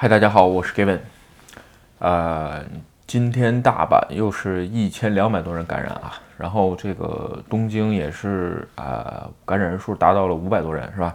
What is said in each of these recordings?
嗨，大家好，我是 Gavin。呃，今天大阪又是一千两百多人感染啊，然后这个东京也是啊，感染人数达到了五百多人，是吧？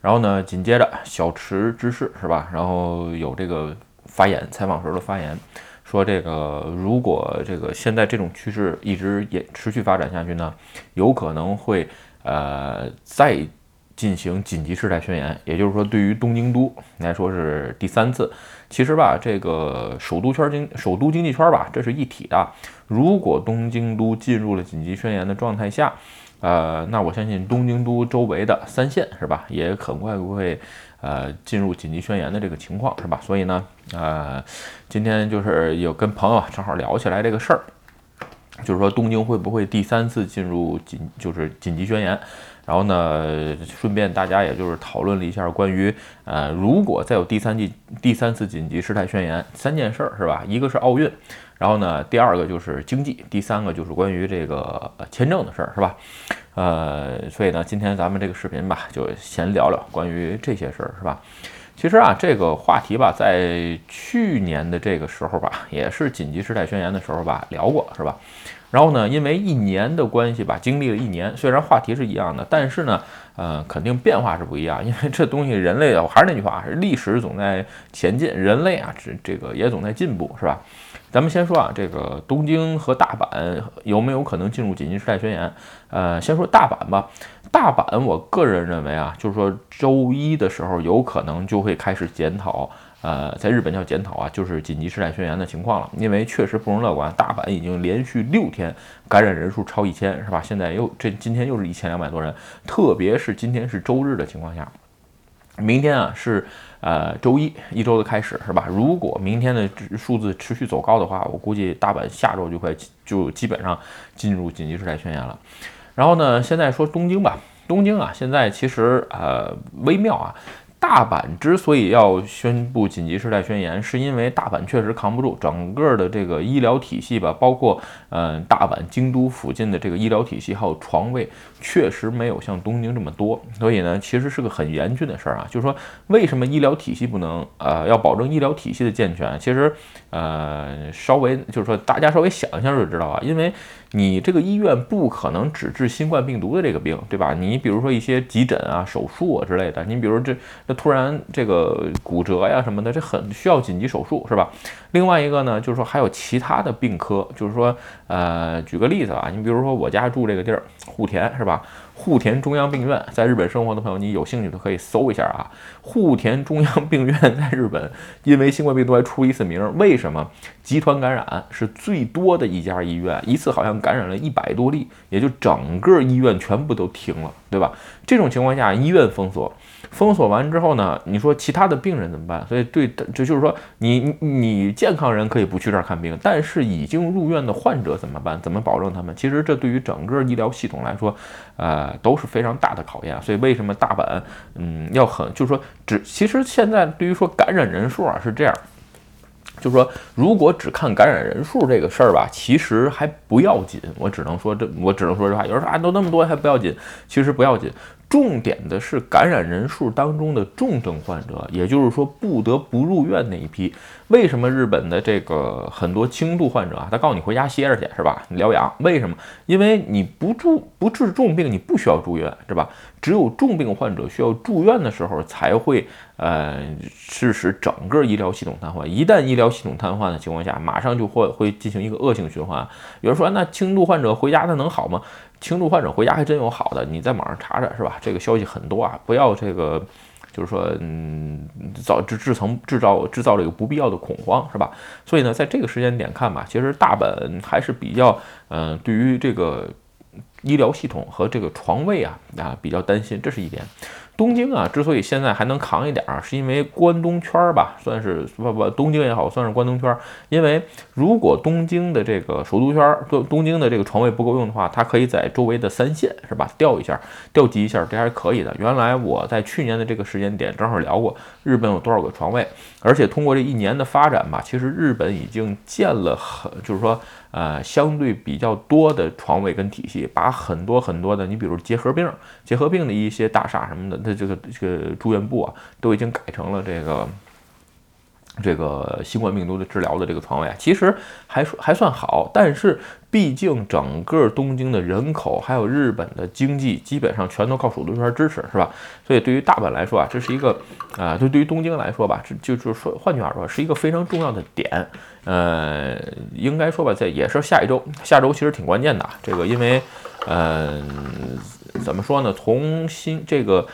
然后呢，紧接着小池知事是吧？然后有这个发言，采访时候的发言，说这个如果这个现在这种趋势一直也持续发展下去呢，有可能会呃再进行紧急事态宣言，也就是说，对于东京都来说是第三次。其实吧，这个首都圈经首都经济圈吧，这是一体的。如果东京都进入了紧急宣言的状态下，呃，那我相信东京都周围的三县是吧，也很快会呃进入紧急宣言的这个情况是吧？所以呢，呃，今天就是有跟朋友正好聊起来这个事儿，就是说东京会不会第三次进入紧就是紧急宣言？然后呢，顺便大家也就是讨论了一下关于呃，如果再有第三季第三次紧急事态宣言，三件事儿是吧？一个是奥运。然后呢，第二个就是经济，第三个就是关于这个签证的事儿，是吧？呃，所以呢，今天咱们这个视频吧，就先聊聊关于这些事儿，是吧？其实啊，这个话题吧，在去年的这个时候吧，也是紧急事态宣言的时候吧，聊过，是吧？然后呢，因为一年的关系吧，经历了一年，虽然话题是一样的，但是呢，呃，肯定变化是不一样。因为这东西，人类啊，我还是那句话，历史总在前进，人类啊，这这个也总在进步，是吧？咱们先说啊，这个东京和大阪有没有可能进入紧急事态宣言？呃，先说大阪吧。大阪，我个人认为啊，就是说周一的时候有可能就会开始检讨，呃，在日本叫检讨啊，就是紧急事态宣言的情况了。因为确实不容乐观，大阪已经连续六天感染人数超一千，是吧？现在又这今天又是一千两百多人，特别是今天是周日的情况下，明天啊是。呃，周一一周的开始是吧？如果明天的数字持续走高的话，我估计大阪下周就会就基本上进入紧急事态宣言了。然后呢，现在说东京吧，东京啊，现在其实呃微妙啊。大阪之所以要宣布紧急事态宣言，是因为大阪确实扛不住，整个的这个医疗体系吧，包括嗯大阪、京都附近的这个医疗体系还有床位，确实没有像东京这么多，所以呢，其实是个很严峻的事儿啊。就是说，为什么医疗体系不能呃要保证医疗体系的健全？其实呃稍微就是说，大家稍微想一下就知道啊，因为。你这个医院不可能只治新冠病毒的这个病，对吧？你比如说一些急诊啊、手术啊之类的，你比如这突然这个骨折呀什么的，这很需要紧急手术，是吧？另外一个呢，就是说还有其他的病科，就是说，呃，举个例子啊，你比如说我家住这个地儿，户田，是吧？户田中央病院，在日本生活的朋友，你有兴趣的可以搜一下啊。户田中央病院在日本，因为新冠病毒还出一次名。为什么？集团感染是最多的一家医院，一次好像感染了一百多例，也就整个医院全部都停了，对吧？这种情况下，医院封锁。封锁完之后呢？你说其他的病人怎么办？所以对，这就是说，你你健康人可以不去这儿看病，但是已经入院的患者怎么办？怎么保证他们？其实这对于整个医疗系统来说，呃，都是非常大的考验。所以为什么大阪，嗯，要很，就是说，只其实现在对于说感染人数啊是这样，就是说，如果只看感染人数这个事儿吧，其实还不要紧。我只能说这，我只能说这话。有人说啊，都那么多还不要紧，其实不要紧。重点的是感染人数当中的重症患者，也就是说不得不入院那一批。为什么日本的这个很多轻度患者啊，他告诉你回家歇着去是吧？疗养？为什么？因为你不住不治重病，你不需要住院是吧？只有重病患者需要住院的时候，才会呃致使整个医疗系统瘫痪。一旦医疗系统瘫痪的情况下，马上就会会进行一个恶性循环。有人说，那轻度患者回家他能好吗？轻度患者回家还真有好的，你在网上查查是吧？这个消息很多啊，不要这个，就是说，嗯，造制制成制造制造这个不必要的恐慌是吧？所以呢，在这个时间点看吧，其实大本还是比较，嗯，对于这个医疗系统和这个床位啊啊比较担心，这是一点。东京啊，之所以现在还能扛一点儿，是因为关东圈儿吧，算是不不，东京也好，算是关东圈儿。因为如果东京的这个首都圈儿，东东京的这个床位不够用的话，它可以在周围的三线是吧调一下，调集一下，这还是可以的。原来我在去年的这个时间点正好聊过日本有多少个床位，而且通过这一年的发展吧，其实日本已经建了很，就是说。呃，相对比较多的床位跟体系，把很多很多的，你比如结核病、结核病的一些大厦什么的，它这个这个住院部啊，都已经改成了这个这个新冠病毒的治疗的这个床位啊，其实还还算好，但是毕竟整个东京的人口还有日本的经济基本上全都靠首都圈支持，是吧？所以对于大阪来说啊，这是一个啊，就对于东京来说吧，这就是说，换句话说，是一个非常重要的点。呃，应该说吧，在也是下一周，下周其实挺关键的。这个因为，嗯，怎么说呢？从新这个。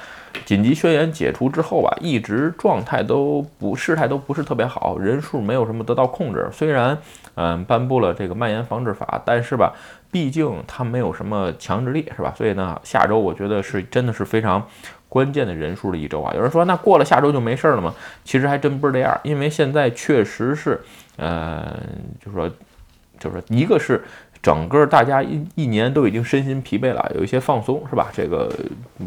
紧急宣言解除之后吧，一直状态都不事态都不是特别好，人数没有什么得到控制。虽然嗯颁布了这个蔓延防治法，但是吧，毕竟它没有什么强制力，是吧？所以呢，下周我觉得是真的是非常关键的人数的一周啊。有人说那过了下周就没事了吗？其实还真不是这样，因为现在确实是，嗯，就是说，就是说，一个是。整个大家一一年都已经身心疲惫了，有一些放松是吧？这个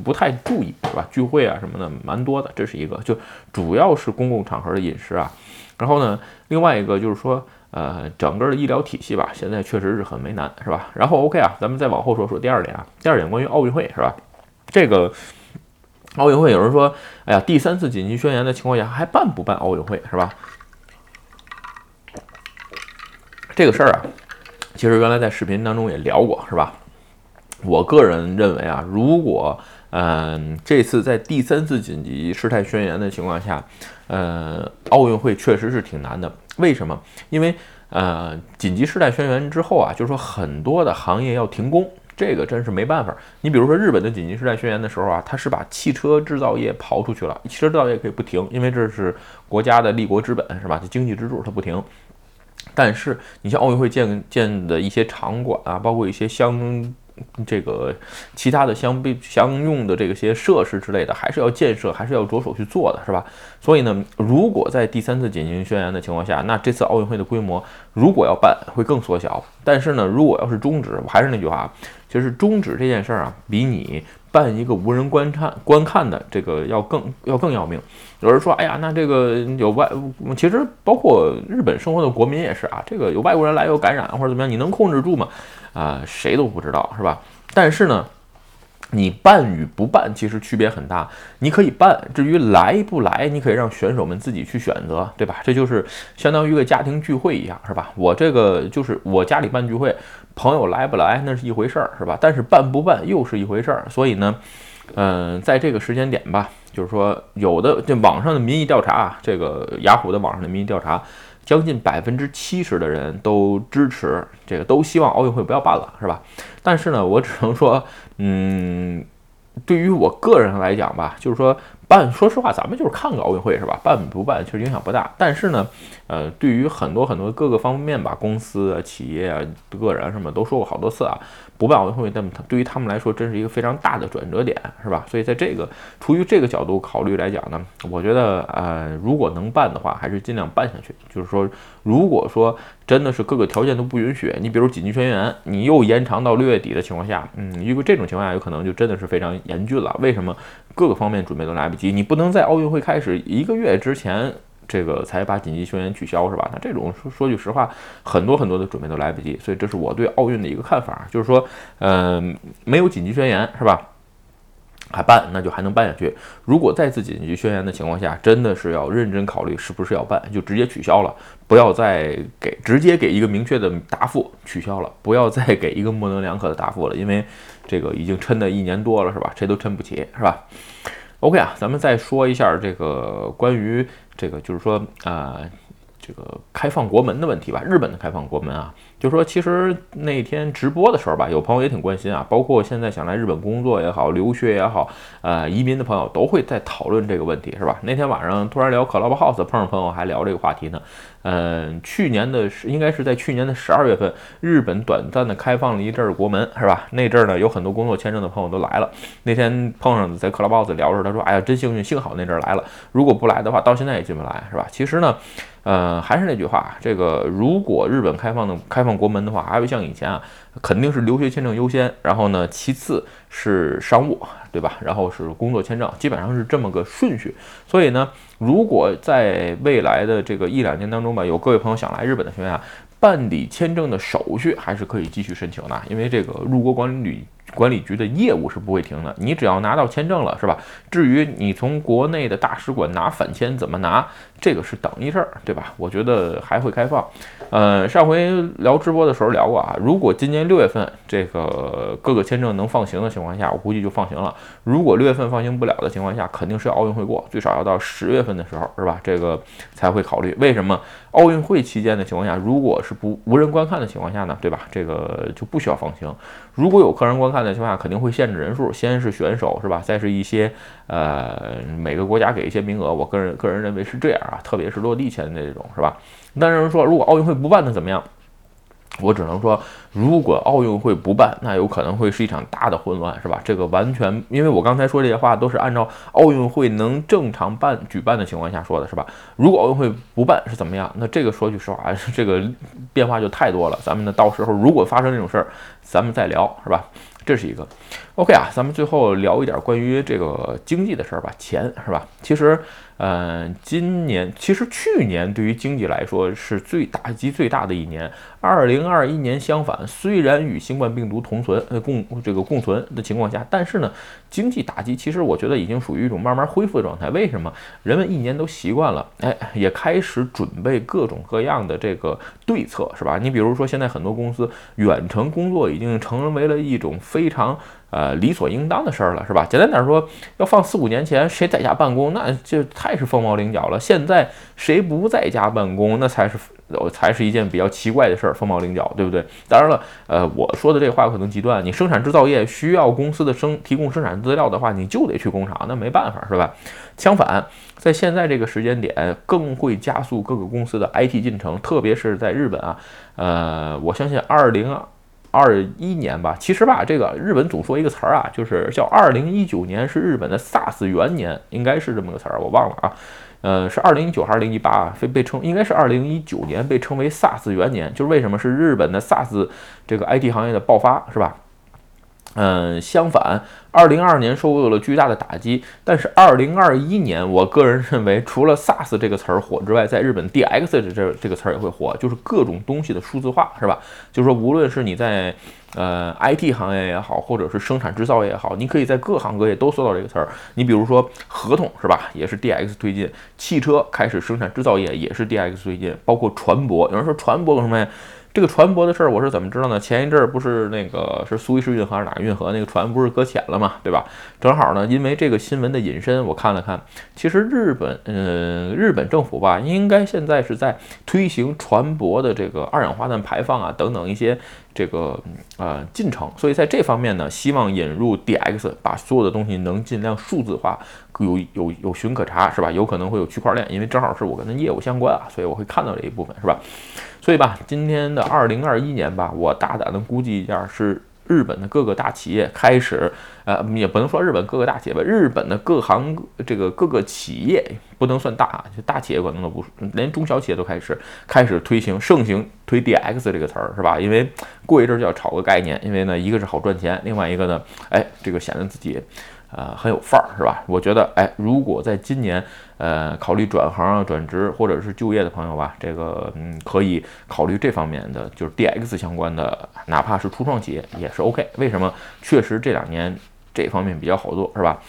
不太注意是吧？聚会啊什么的蛮多的，这是一个。就主要是公共场合的饮食啊。然后呢，另外一个就是说，呃，整个的医疗体系吧，现在确实是很为难是吧？然后 OK 啊，咱们再往后说说第二点啊。第二点关于奥运会是吧？这个奥运会有人说，哎呀，第三次紧急宣言的情况下还办不办奥运会是吧？这个事儿啊。其实原来在视频当中也聊过，是吧？我个人认为啊，如果嗯这次在第三次紧急事态宣言的情况下，呃，奥运会确实是挺难的。为什么？因为呃紧急事态宣言之后啊，就是说很多的行业要停工，这个真是没办法。你比如说日本的紧急事态宣言的时候啊，它是把汽车制造业刨出去了，汽车制造业可以不停，因为这是国家的立国之本，是吧？经济支柱它不停。但是你像奥运会建建的一些场馆啊，包括一些相这个其他的相被相用的这些设施之类的，还是要建设，还是要着手去做的，是吧？所以呢，如果在第三次紧急宣言的情况下，那这次奥运会的规模如果要办，会更缩小。但是呢，如果要是终止，我还是那句话，就是终止这件事儿啊，比你。办一个无人观看观看的这个要更要更要命。有人说，哎呀，那这个有外，其实包括日本生活的国民也是啊，这个有外国人来有感染或者怎么样，你能控制住吗？啊，谁都不知道，是吧？但是呢。你办与不办其实区别很大，你可以办，至于来不来，你可以让选手们自己去选择，对吧？这就是相当于一个家庭聚会一样，是吧？我这个就是我家里办聚会，朋友来不来那是一回事儿，是吧？但是办不办又是一回事儿，所以呢，嗯，在这个时间点吧，就是说有的这网上的民意调查，这个雅虎的网上的民意调查。将近百分之七十的人都支持这个，都希望奥运会不要办了，是吧？但是呢，我只能说，嗯，对于我个人来讲吧，就是说办，说实话，咱们就是看个奥运会，是吧？办不办其实影响不大。但是呢，呃，对于很多很多各个方面吧，公司啊、企业啊、个人什么，都说过好多次啊。不办奥运会，那么他对于他们来说，真是一个非常大的转折点，是吧？所以在这个出于这个角度考虑来讲呢，我觉得，呃，如果能办的话，还是尽量办下去。就是说，如果说真的是各个条件都不允许，你比如紧急宣言，你又延长到六月底的情况下，嗯，因为这种情况下，有可能就真的是非常严峻了。为什么？各个方面准备都来不及，你不能在奥运会开始一个月之前。这个才把紧急宣言取消是吧？那这种说说句实话，很多很多的准备都来不及，所以这是我对奥运的一个看法，就是说，嗯，没有紧急宣言是吧？还办，那就还能办下去。如果再次紧急宣言的情况下，真的是要认真考虑是不是要办，就直接取消了，不要再给直接给一个明确的答复，取消了，不要再给一个模棱两可的答复了，因为这个已经撑的一年多了是吧？谁都撑不起是吧？OK 啊，咱们再说一下这个关于这个，就是说啊，这个开放国门的问题吧。日本的开放国门啊。就说其实那天直播的时候吧，有朋友也挺关心啊，包括现在想来日本工作也好、留学也好、呃移民的朋友都会在讨论这个问题，是吧？那天晚上突然聊 Clubhouse，碰上朋友还聊这个话题呢。嗯，去年的是应该是在去年的十二月份，日本短暂的开放了一阵儿国门，是吧？那阵儿呢有很多工作签证的朋友都来了。那天碰上在 Clubhouse 聊着，他说：“哎呀，真幸运，幸好那阵儿来了，如果不来的话，到现在也进不来，是吧？”其实呢。呃，还是那句话，这个如果日本开放的开放国门的话，还会像以前啊，肯定是留学签证优先，然后呢，其次是商务，对吧？然后是工作签证，基本上是这么个顺序。所以呢，如果在未来的这个一两年当中吧，有各位朋友想来日本的情况下，办理签证的手续还是可以继续申请的，因为这个入国管理管理局的业务是不会停的，你只要拿到签证了，是吧？至于你从国内的大使馆拿返签怎么拿，这个是等一事儿，对吧？我觉得还会开放。呃，上回聊直播的时候聊过啊，如果今年六月份这个各个签证能放行的情况下，我估计就放行了。如果六月份放行不了的情况下，肯定是奥运会过，最少要到十月份的时候，是吧？这个才会考虑。为什么奥运会期间的情况下，如果是不无人观看的情况下呢？对吧？这个就不需要放行。如果有客人观看的情况下，肯定会限制人数，先是选手是吧？再是一些呃每个国家给一些名额。我个人个人认为是这样啊，特别是落地签的这种是吧？但是说如果奥运会不办，那怎么样？我只能说，如果奥运会不办，那有可能会是一场大的混乱，是吧？这个完全，因为我刚才说这些话都是按照奥运会能正常办举办的情况下说的，是吧？如果奥运会不办是怎么样？那这个说句实话，这个变化就太多了。咱们呢，到时候如果发生这种事儿，咱们再聊，是吧？这是一个，OK 啊，咱们最后聊一点关于这个经济的事儿吧，钱是吧？其实，嗯，今年其实去年对于经济来说是最打击最大的一年。二零二一年相反，虽然与新冠病毒同存呃共这个共存的情况下，但是呢，经济打击其实我觉得已经属于一种慢慢恢复的状态。为什么？人们一年都习惯了，哎，也开始准备各种各样的这个对策，是吧？你比如说现在很多公司远程工作已经成为了一种。非常呃理所应当的事儿了，是吧？简单点说，要放四五年前，谁在家办公，那就太是凤毛麟角了。现在谁不在家办公，那才是才是一件比较奇怪的事儿，凤毛麟角，对不对？当然了，呃，我说的这话可能极端，你生产制造业需要公司的生提供生产资料的话，你就得去工厂，那没办法，是吧？相反，在现在这个时间点，更会加速各个公司的 IT 进程，特别是在日本啊，呃，我相信二零。二一年吧，其实吧，这个日本总说一个词儿啊，就是叫二零一九年是日本的 SARS 元年，应该是这么个词儿，我忘了啊。呃，是二零一九还是二零一八啊？被被称应该是二零一九年被称为 SARS 元年，就是为什么是日本的 SARS 这个 IT 行业的爆发，是吧？嗯，相反，二零二二年受到了巨大的打击。但是二零二一年，我个人认为，除了 SaaS 这个词儿火之外，在日本 DX 这这这个词儿也会火，就是各种东西的数字化，是吧？就是说，无论是你在呃 IT 行业也好，或者是生产制造业也好，你可以在各行各业都搜到这个词儿。你比如说合同，是吧？也是 DX 推进；汽车开始生产制造业也是 DX 推进，包括船舶。有人说船舶有什么呀？这个船舶的事儿我是怎么知道呢？前一阵儿不是那个是苏伊士运河还是哪个运河那个船不是搁浅了嘛，对吧？正好呢，因为这个新闻的引申，我看了看，其实日本，嗯，日本政府吧，应该现在是在推行船舶的这个二氧化碳排放啊等等一些这个呃进程，所以在这方面呢，希望引入 DX，把所有的东西能尽量数字化，有有有寻可查，是吧？有可能会有区块链，因为正好是我跟他业务相关啊，所以我会看到这一部分，是吧？所以吧，今天的二零二一年吧，我大胆的估计一下，是日本的各个大企业开始，呃，也不能说日本各个大企业吧，日本的各行这个各个企业不能算大啊，就大企业可能都不，连中小企业都开始开始推行盛行推 DX 这个词儿，是吧？因为过一阵就要炒个概念，因为呢，一个是好赚钱，另外一个呢，哎，这个显得自己。呃，很有范儿，是吧？我觉得，哎，如果在今年，呃，考虑转行啊、转职或者是就业的朋友吧，这个，嗯，可以考虑这方面的，就是 DX 相关的，哪怕是初创企业也是 OK。为什么？确实这两年这方面比较好做，是吧？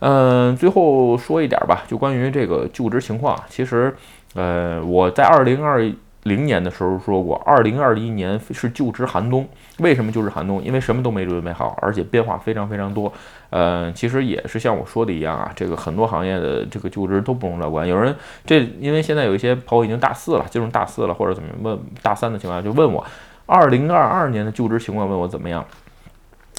嗯，最后说一点吧，就关于这个就职情况，其实，呃，我在二零二。零年的时候说过，二零二一年是就职寒冬。为什么就职寒冬？因为什么都没准备好，而且变化非常非常多。呃，其实也是像我说的一样啊，这个很多行业的这个就职都不容乐观。有人这因为现在有一些朋友已经大四了，进入大四了或者怎么问大三的情况下，就问我二零二二年的就职情况，问我怎么样。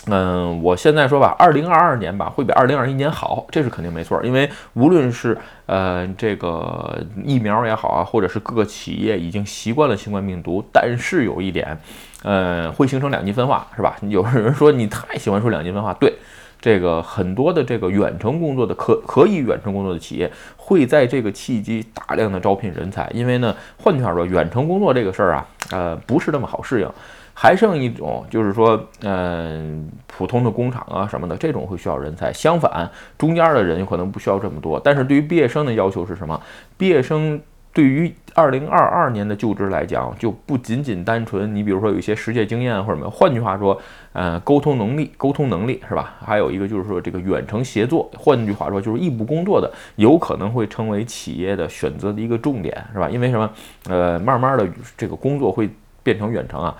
嗯，我现在说吧，二零二二年吧会比二零二一年好，这是肯定没错。因为无论是呃这个疫苗也好啊，或者是各个企业已经习惯了新冠病毒，但是有一点，呃，会形成两极分化，是吧？有人说你太喜欢说两极分化，对，这个很多的这个远程工作的可可以远程工作的企业会在这个契机大量的招聘人才，因为呢，换句话说，远程工作这个事儿啊，呃，不是那么好适应。还剩一种，就是说，嗯，普通的工厂啊什么的，这种会需要人才。相反，中间的人有可能不需要这么多。但是对于毕业生的要求是什么？毕业生对于二零二二年的就职来讲，就不仅仅单纯，你比如说有一些实践经验或者什么，换句话说，呃，沟通能力，沟通能力是吧？还有一个就是说这个远程协作，换句话说就是异步工作的，有可能会成为企业的选择的一个重点，是吧？因为什么？呃，慢慢的这个工作会变成远程啊。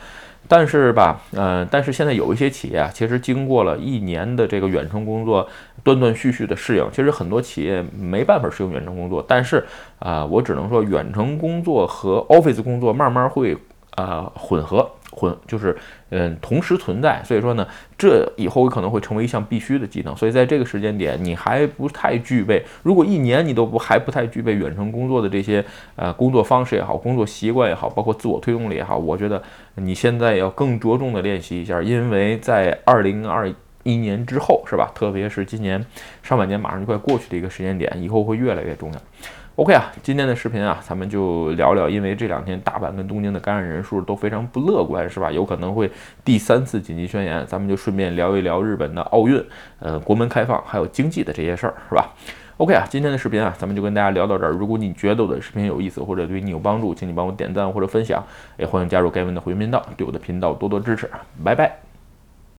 但是吧，呃，但是现在有一些企业啊，其实经过了一年的这个远程工作，断断续续的适应，其实很多企业没办法适应远程工作。但是啊，我只能说，远程工作和 Office 工作慢慢会啊混合。混就是，嗯，同时存在，所以说呢，这以后可能会成为一项必须的技能。所以在这个时间点，你还不太具备，如果一年你都不还不太具备远程工作的这些呃工作方式也好，工作习惯也好，包括自我推动力也好，我觉得你现在要更着重的练习一下，因为在二零二一年之后，是吧？特别是今年上半年马上就快过去的一个时间点，以后会越来越重要。OK 啊，今天的视频啊，咱们就聊聊，因为这两天大阪跟东京的感染人数都非常不乐观，是吧？有可能会第三次紧急宣言，咱们就顺便聊一聊日本的奥运，呃，国门开放还有经济的这些事儿，是吧？OK 啊，今天的视频啊，咱们就跟大家聊到这儿。如果你觉得我的视频有意思或者对你有帮助，请你帮我点赞或者分享，也欢迎加入盖文的会员频道，对我的频道多多支持。拜拜。